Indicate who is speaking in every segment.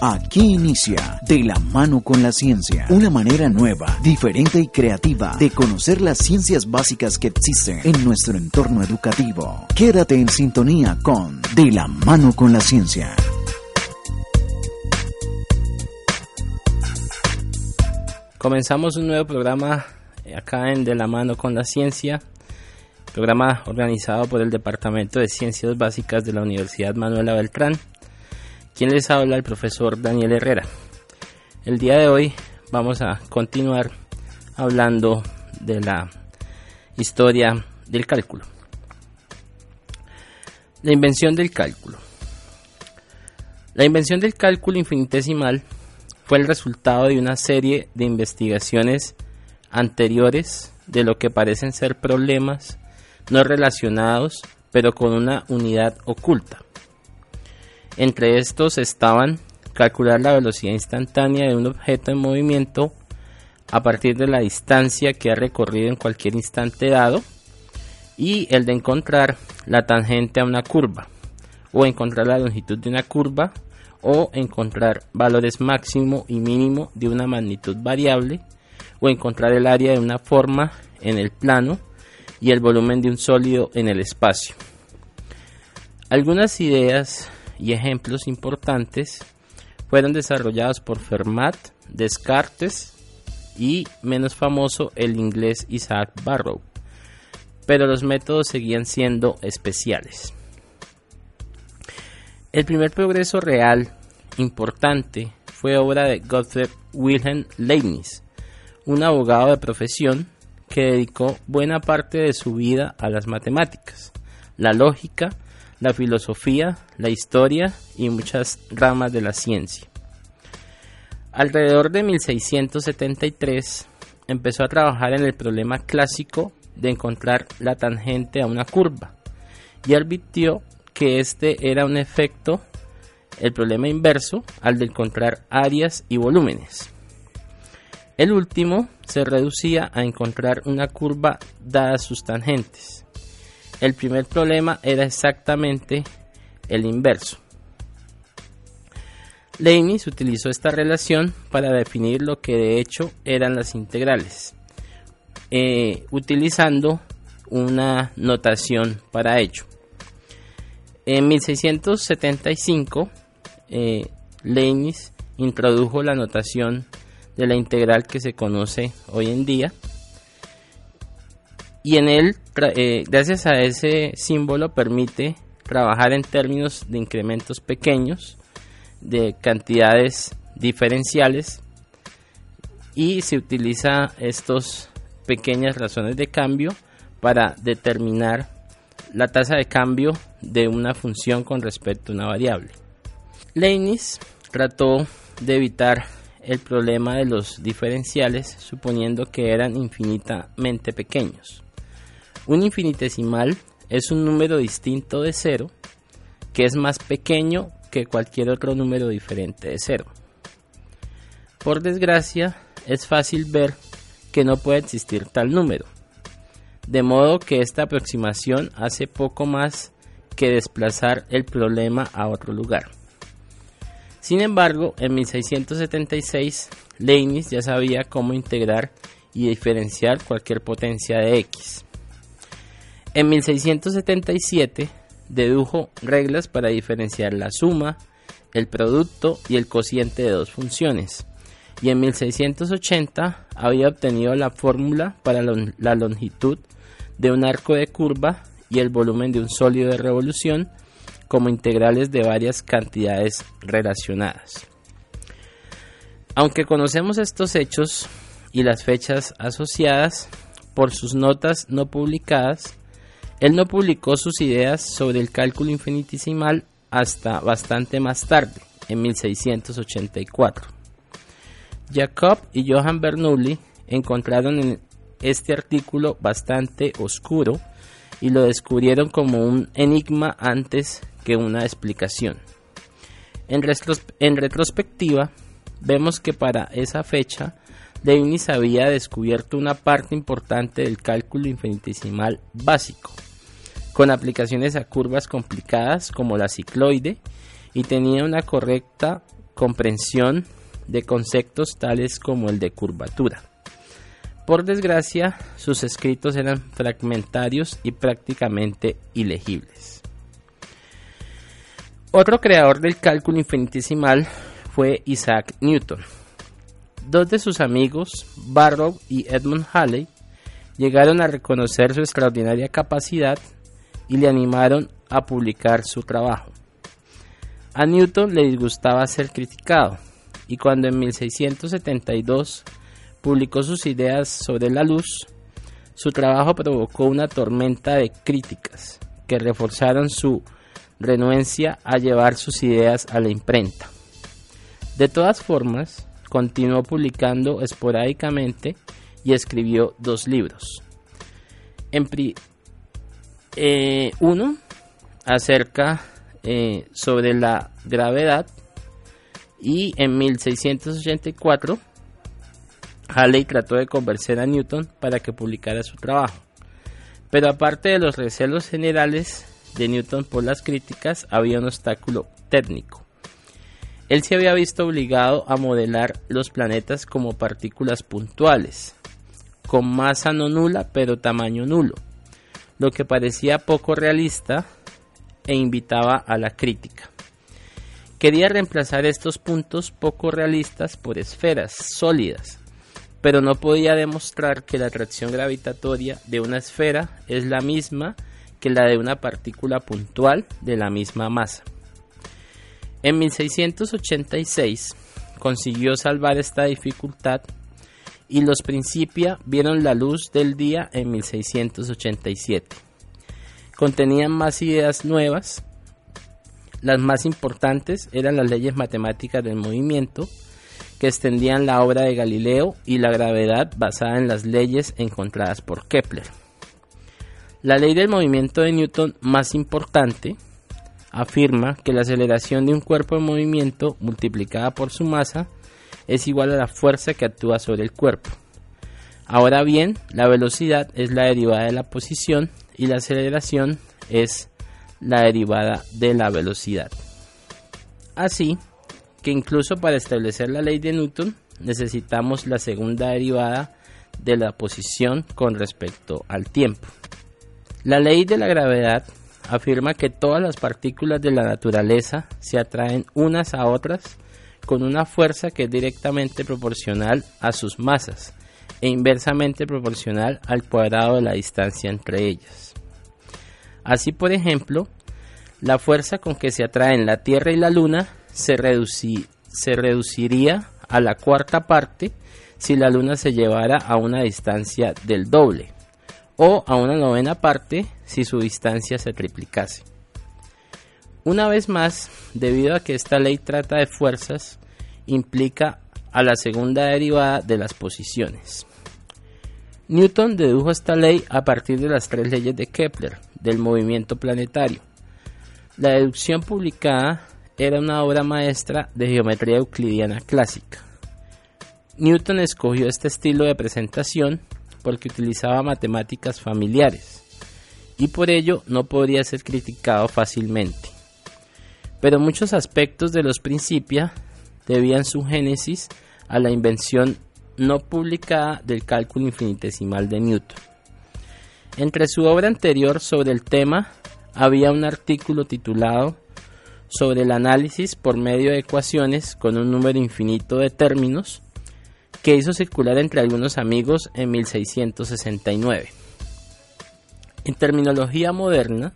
Speaker 1: Aquí inicia De la mano con la ciencia, una manera nueva, diferente y creativa de conocer las ciencias básicas que existen en nuestro entorno educativo. Quédate en sintonía con De la mano con la ciencia.
Speaker 2: Comenzamos un nuevo programa acá en De la mano con la ciencia, programa organizado por el Departamento de Ciencias Básicas de la Universidad Manuela Beltrán quien les habla el profesor Daniel Herrera. El día de hoy vamos a continuar hablando de la historia del cálculo. La invención del cálculo. La invención del cálculo infinitesimal fue el resultado de una serie de investigaciones anteriores de lo que parecen ser problemas no relacionados pero con una unidad oculta. Entre estos estaban calcular la velocidad instantánea de un objeto en movimiento a partir de la distancia que ha recorrido en cualquier instante dado y el de encontrar la tangente a una curva o encontrar la longitud de una curva o encontrar valores máximo y mínimo de una magnitud variable o encontrar el área de una forma en el plano y el volumen de un sólido en el espacio. Algunas ideas y ejemplos importantes fueron desarrollados por Fermat, Descartes y, menos famoso, el inglés Isaac Barrow, pero los métodos seguían siendo especiales. El primer progreso real importante fue obra de Gottfried Wilhelm Leibniz, un abogado de profesión que dedicó buena parte de su vida a las matemáticas, la lógica la filosofía, la historia y muchas ramas de la ciencia. Alrededor de 1673 empezó a trabajar en el problema clásico de encontrar la tangente a una curva y advirtió que este era un efecto, el problema inverso al de encontrar áreas y volúmenes. El último se reducía a encontrar una curva dadas sus tangentes. El primer problema era exactamente el inverso. Leibniz utilizó esta relación para definir lo que de hecho eran las integrales, eh, utilizando una notación para ello. En 1675, eh, Leibniz introdujo la notación de la integral que se conoce hoy en día, y en él, eh, gracias a ese símbolo, permite trabajar en términos de incrementos pequeños, de cantidades diferenciales y se utiliza estas pequeñas razones de cambio para determinar la tasa de cambio de una función con respecto a una variable. Leibniz trató de evitar el problema de los diferenciales suponiendo que eran infinitamente pequeños. Un infinitesimal es un número distinto de cero que es más pequeño que cualquier otro número diferente de cero. Por desgracia, es fácil ver que no puede existir tal número, de modo que esta aproximación hace poco más que desplazar el problema a otro lugar. Sin embargo, en 1676, Leibniz ya sabía cómo integrar y diferenciar cualquier potencia de x. En 1677 dedujo reglas para diferenciar la suma, el producto y el cociente de dos funciones. Y en 1680 había obtenido la fórmula para la longitud de un arco de curva y el volumen de un sólido de revolución como integrales de varias cantidades relacionadas. Aunque conocemos estos hechos y las fechas asociadas por sus notas no publicadas, él no publicó sus ideas sobre el cálculo infinitesimal hasta bastante más tarde, en 1684. Jacob y Johann Bernoulli encontraron en este artículo bastante oscuro y lo descubrieron como un enigma antes que una explicación. En, en retrospectiva, vemos que para esa fecha Leibniz había descubierto una parte importante del cálculo infinitesimal básico, con aplicaciones a curvas complicadas como la cicloide y tenía una correcta comprensión de conceptos tales como el de curvatura. Por desgracia, sus escritos eran fragmentarios y prácticamente ilegibles. Otro creador del cálculo infinitesimal fue Isaac Newton. Dos de sus amigos, Barrow y Edmund Halley, llegaron a reconocer su extraordinaria capacidad y le animaron a publicar su trabajo. A Newton le disgustaba ser criticado, y cuando en 1672 publicó sus ideas sobre la luz, su trabajo provocó una tormenta de críticas que reforzaron su renuencia a llevar sus ideas a la imprenta. De todas formas, continuó publicando esporádicamente y escribió dos libros. En eh, uno acerca eh, sobre la gravedad y en 1684 Halley trató de convencer a Newton para que publicara su trabajo. Pero aparte de los recelos generales de Newton por las críticas, había un obstáculo técnico. Él se había visto obligado a modelar los planetas como partículas puntuales, con masa no nula pero tamaño nulo, lo que parecía poco realista e invitaba a la crítica. Quería reemplazar estos puntos poco realistas por esferas sólidas, pero no podía demostrar que la atracción gravitatoria de una esfera es la misma que la de una partícula puntual de la misma masa. En 1686 consiguió salvar esta dificultad y los Principia vieron la luz del día en 1687. Contenían más ideas nuevas. Las más importantes eran las leyes matemáticas del movimiento, que extendían la obra de Galileo y la gravedad basada en las leyes encontradas por Kepler. La ley del movimiento de Newton más importante afirma que la aceleración de un cuerpo en movimiento multiplicada por su masa es igual a la fuerza que actúa sobre el cuerpo. Ahora bien, la velocidad es la derivada de la posición y la aceleración es la derivada de la velocidad. Así que incluso para establecer la ley de Newton necesitamos la segunda derivada de la posición con respecto al tiempo. La ley de la gravedad afirma que todas las partículas de la naturaleza se atraen unas a otras con una fuerza que es directamente proporcional a sus masas e inversamente proporcional al cuadrado de la distancia entre ellas. Así, por ejemplo, la fuerza con que se atraen la Tierra y la Luna se, se reduciría a la cuarta parte si la Luna se llevara a una distancia del doble, o a una novena parte si su distancia se triplicase. Una vez más, debido a que esta ley trata de fuerzas, implica a la segunda derivada de las posiciones. Newton dedujo esta ley a partir de las tres leyes de Kepler del movimiento planetario. La deducción publicada era una obra maestra de geometría euclidiana clásica. Newton escogió este estilo de presentación porque utilizaba matemáticas familiares y por ello no podría ser criticado fácilmente. Pero muchos aspectos de los Principia debían su génesis a la invención no publicada del cálculo infinitesimal de Newton. Entre su obra anterior sobre el tema había un artículo titulado sobre el análisis por medio de ecuaciones con un número infinito de términos que hizo circular entre algunos amigos en 1669. En terminología moderna,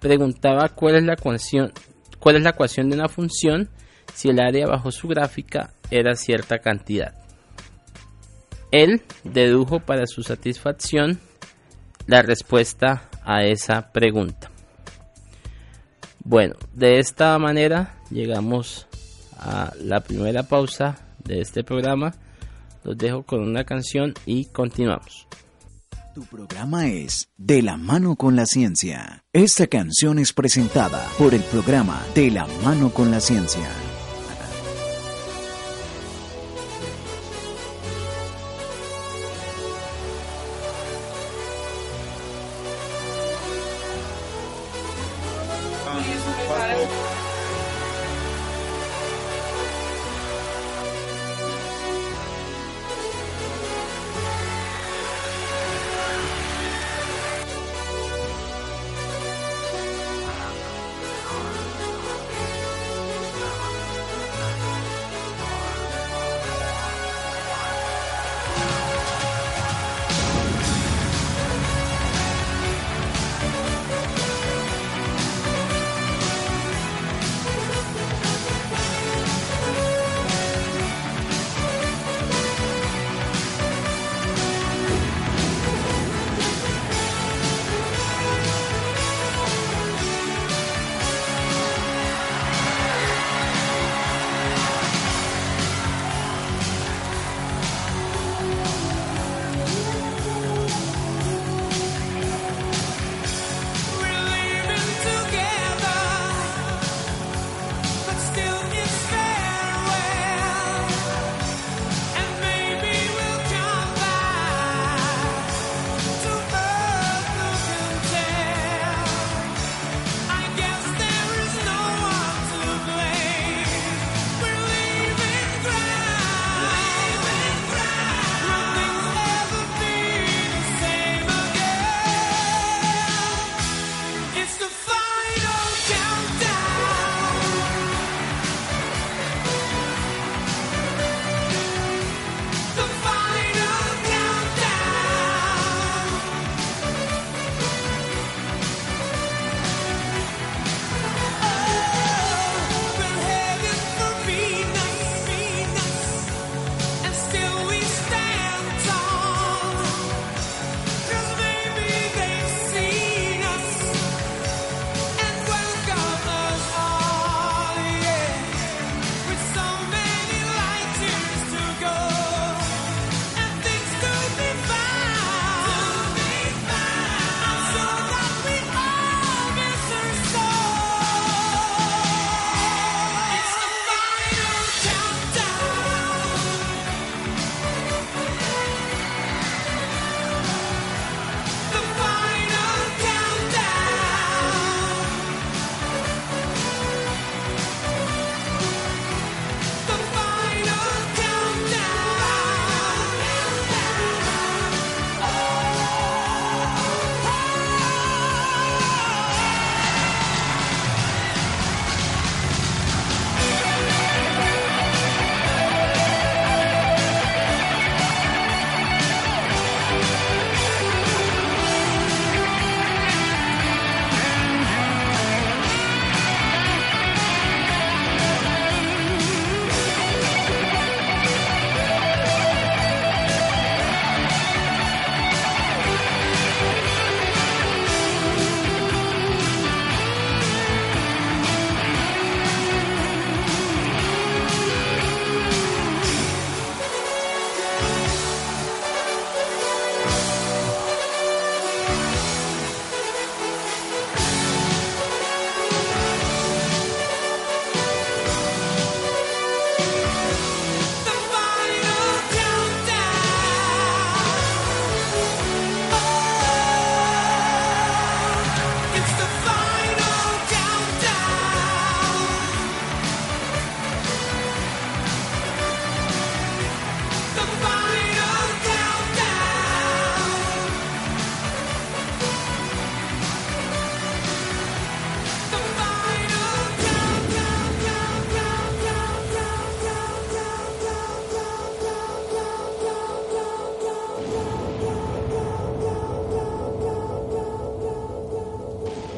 Speaker 2: preguntaba cuál es la ecuación, cuál es la ecuación de una función si el área bajo su gráfica era cierta cantidad. Él dedujo para su satisfacción la respuesta a esa pregunta. Bueno, de esta manera llegamos a la primera pausa de este programa. Los dejo con una canción y continuamos.
Speaker 1: Tu programa es De la mano con la ciencia. Esta canción es presentada por el programa De la mano con la ciencia.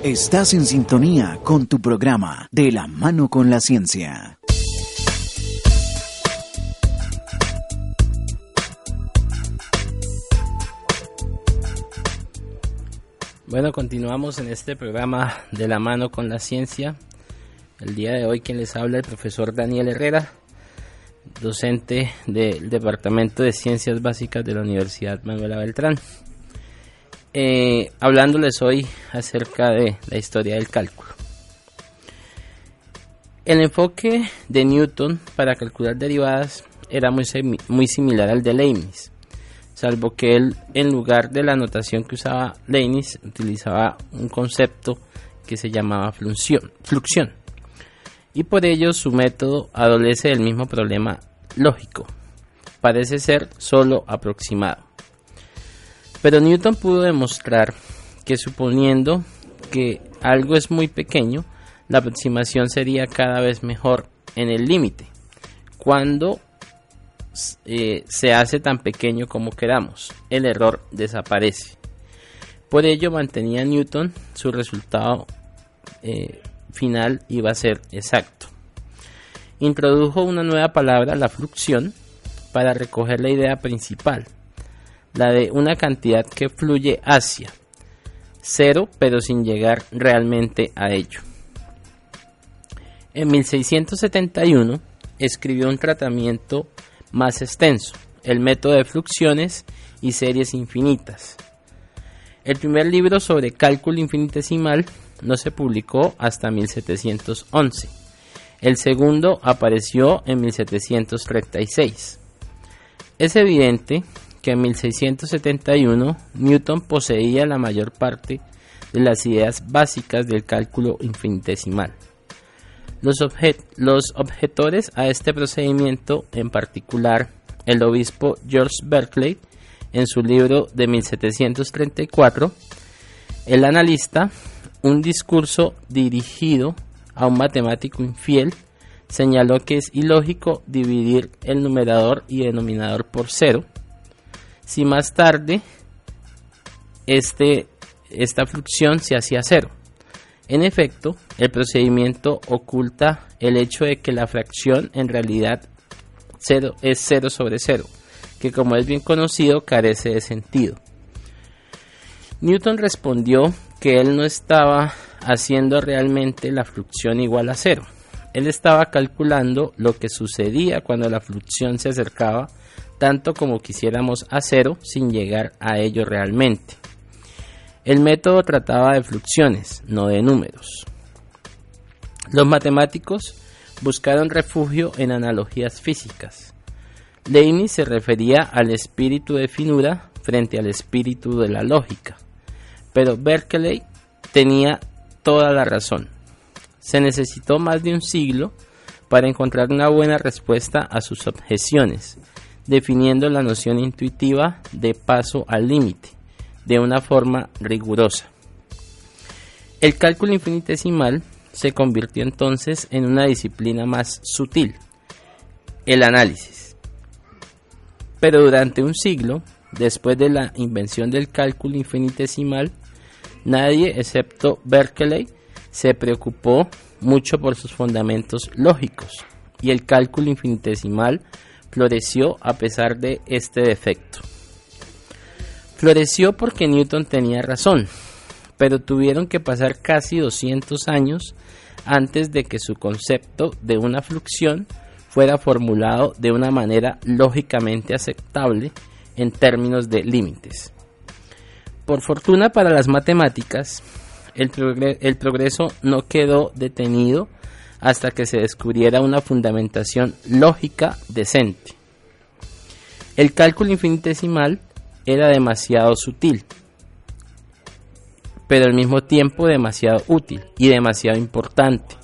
Speaker 1: Estás en sintonía con tu programa De la mano con la ciencia.
Speaker 2: Bueno, continuamos en este programa De la mano con la ciencia. El día de hoy quien les habla es el profesor Daniel Herrera, docente del Departamento de Ciencias Básicas de la Universidad Manuela Beltrán. Eh, hablándoles hoy acerca de la historia del cálculo. El enfoque de Newton para calcular derivadas era muy, muy similar al de Leibniz, salvo que él en lugar de la notación que usaba Leibniz utilizaba un concepto que se llamaba fluxión, y por ello su método adolece del mismo problema lógico, parece ser solo aproximado. Pero Newton pudo demostrar que suponiendo que algo es muy pequeño, la aproximación sería cada vez mejor en el límite, cuando eh, se hace tan pequeño como queramos, el error desaparece. Por ello mantenía Newton su resultado eh, final iba a ser exacto. Introdujo una nueva palabra, la fluxión, para recoger la idea principal, la de una cantidad que fluye hacia cero, pero sin llegar realmente a ello. En 1671 escribió un tratamiento más extenso, el método de fluxiones y series infinitas. El primer libro sobre cálculo infinitesimal no se publicó hasta 1711. El segundo apareció en 1736. Es evidente que en 1671 Newton poseía la mayor parte de las ideas básicas del cálculo infinitesimal. Los, objetores a este procedimiento, en particular el obispo George Berkeley, en su libro de 1734, el analista un discurso dirigido a un matemático infiel señaló que es ilógico dividir el numerador y denominador por cero si más tarde este, esta fluxión se hacía cero. En efecto, el procedimiento oculta el hecho de que la fracción en realidad cero es cero sobre cero, que como es bien conocido carece de sentido. Newton respondió que él no estaba haciendo realmente la fluxión igual a cero. Él estaba calculando lo que sucedía cuando la fluxión se acercaba tanto como quisiéramos a cero sin llegar a ello realmente. El método trataba de fluxiones, no de números. Los matemáticos buscaron refugio en analogías físicas. Leibniz se refería al espíritu de finura frente al espíritu de la lógica. Pero Berkeley tenía toda la razón. Se necesitó más de un siglo para encontrar una buena respuesta a sus objeciones, definiendo la noción intuitiva de paso al límite de una forma rigurosa. El cálculo infinitesimal se convirtió entonces en una disciplina más sutil, el análisis. Pero durante un siglo, después de la invención del cálculo infinitesimal, Nadie, excepto Berkeley, se preocupó mucho por sus fundamentos lógicos y el cálculo infinitesimal floreció a pesar de este defecto. Floreció porque Newton tenía razón, pero tuvieron que pasar casi 200 años antes de que su concepto de una fluxión fuera formulado de una manera lógicamente aceptable en términos de límites. Por fortuna para las matemáticas, el, progreso no quedó detenido hasta que se descubriera una fundamentación lógica decente. El cálculo infinitesimal era demasiado sutil, pero al mismo tiempo demasiado útil y demasiado importante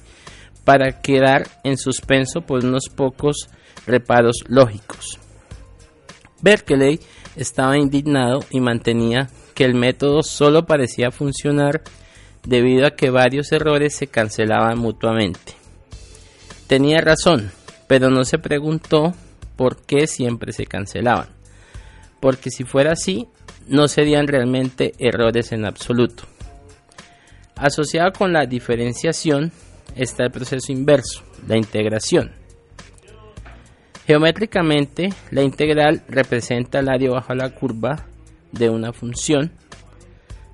Speaker 2: para quedar en suspenso por unos pocos reparos lógicos. Berkeley estaba indignado y mantenía que el método solo parecía funcionar debido a que varios errores se cancelaban mutuamente. Tenía razón, pero no se preguntó por qué siempre se cancelaban, porque si fuera así, no serían realmente errores en absoluto. Asociado con la diferenciación está el proceso inverso, la integración. Geométricamente, la integral representa el área bajo la curva de una función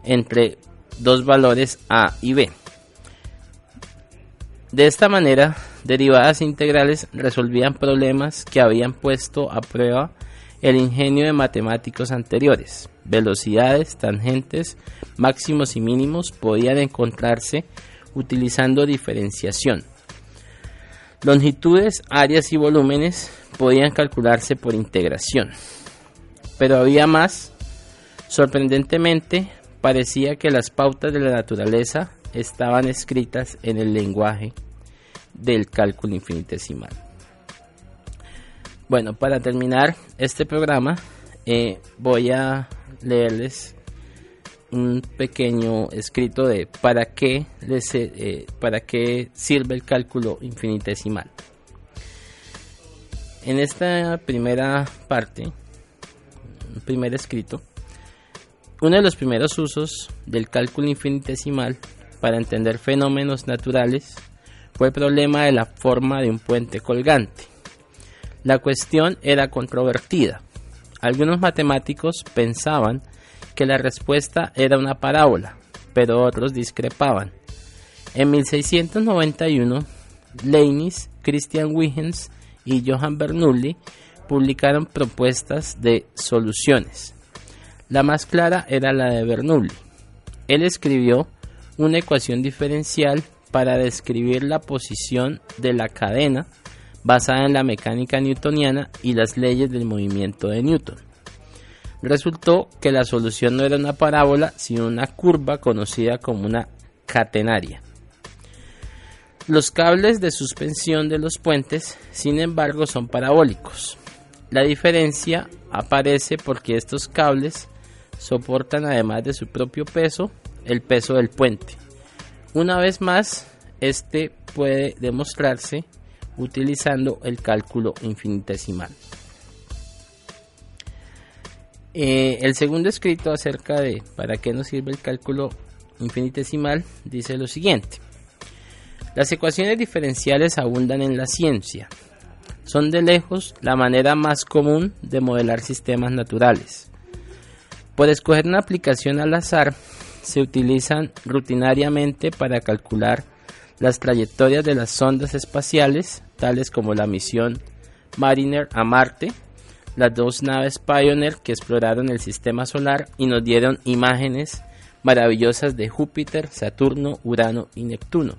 Speaker 2: entre dos valores a y b. De esta manera, derivadas integrales resolvían problemas que habían puesto a prueba el ingenio de matemáticos anteriores. Velocidades, tangentes, máximos y mínimos podían encontrarse utilizando diferenciación. Longitudes, áreas y volúmenes podían calcularse por integración. Pero había más. Sorprendentemente, parecía que las pautas de la naturaleza estaban escritas en el lenguaje del cálculo infinitesimal. Bueno, para terminar este programa, eh, voy a leerles un pequeño escrito de para qué, les, eh, para qué sirve el cálculo infinitesimal. En esta primera parte, primer escrito, uno de los primeros usos del cálculo infinitesimal para entender fenómenos naturales fue el problema de la forma de un puente colgante. La cuestión era controvertida. Algunos matemáticos pensaban que la respuesta era una parábola, pero otros discrepaban. En 1691, Leibniz, Christian Huygens y Johann Bernoulli publicaron propuestas de soluciones. La más clara era la de Bernoulli. Él escribió una ecuación diferencial para describir la posición de la cadena basada en la mecánica newtoniana y las leyes del movimiento de Newton. Resultó que la solución no era una parábola, sino una curva conocida como una catenaria. Los cables de suspensión de los puentes, sin embargo, son parabólicos. La diferencia aparece porque estos cables soportan además de su propio peso, el peso del puente. Una vez más, este puede demostrarse utilizando el cálculo infinitesimal. Eh, el segundo escrito acerca de para qué nos sirve el cálculo infinitesimal dice lo siguiente. Las ecuaciones diferenciales abundan en la ciencia. Son de lejos la manera más común de modelar sistemas naturales. Por escoger una aplicación al azar, se utilizan rutinariamente para calcular las trayectorias de las sondas espaciales, tales como la misión Mariner a Marte, las dos naves Pioneer que exploraron el sistema solar y nos dieron imágenes maravillosas de Júpiter, Saturno, Urano y Neptuno,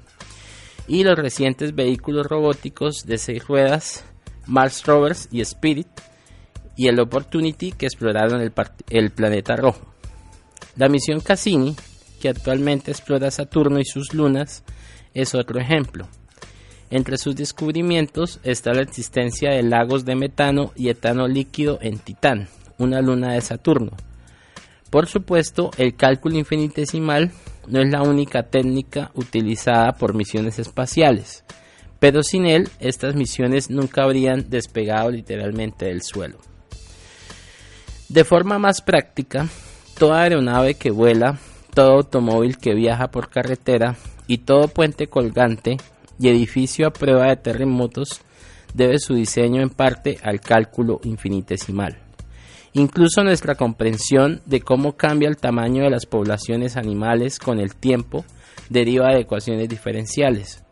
Speaker 2: y los recientes vehículos robóticos de seis ruedas Mars Rovers y Spirit, y el Opportunity que exploraron el, planeta rojo. La misión Cassini, que actualmente explora Saturno y sus lunas, es otro ejemplo. Entre sus descubrimientos está la existencia de lagos de metano y etano líquido en Titán, una luna de Saturno. Por supuesto, el cálculo infinitesimal no es la única técnica utilizada por misiones espaciales, pero sin él estas misiones nunca habrían despegado literalmente del suelo. De forma más práctica, toda aeronave que vuela, todo automóvil que viaja por carretera y todo puente colgante y edificio a prueba de terremotos debe su diseño en parte al cálculo infinitesimal. Incluso nuestra comprensión de cómo cambia el tamaño de las poblaciones animales con el tiempo deriva de ecuaciones diferenciales.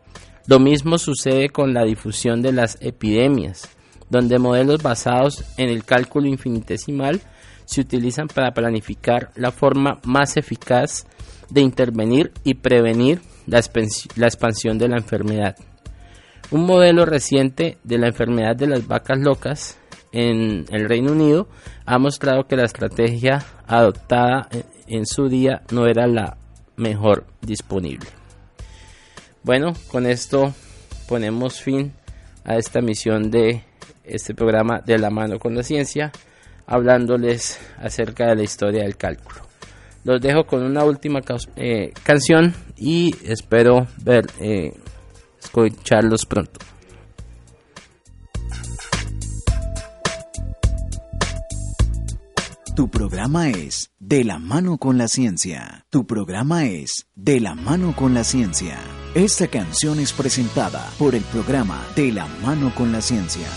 Speaker 2: Lo mismo sucede con la difusión de las epidemias, donde modelos basados en el cálculo infinitesimal se utilizan para planificar la forma más eficaz de intervenir y prevenir la, expansión de la enfermedad. Un modelo reciente de la enfermedad de las vacas locas en el Reino Unido ha mostrado que la estrategia adoptada en su día no era la mejor disponible. Bueno, con esto ponemos fin a esta misión de este programa de la mano con la ciencia, hablándoles acerca de la historia del cálculo. Los dejo con una última eh, canción y espero ver, eh, escucharlos pronto.
Speaker 1: Tu programa es De la mano con la ciencia. Tu programa es De la mano con la ciencia. Esta canción es presentada por el programa De la mano con la ciencia.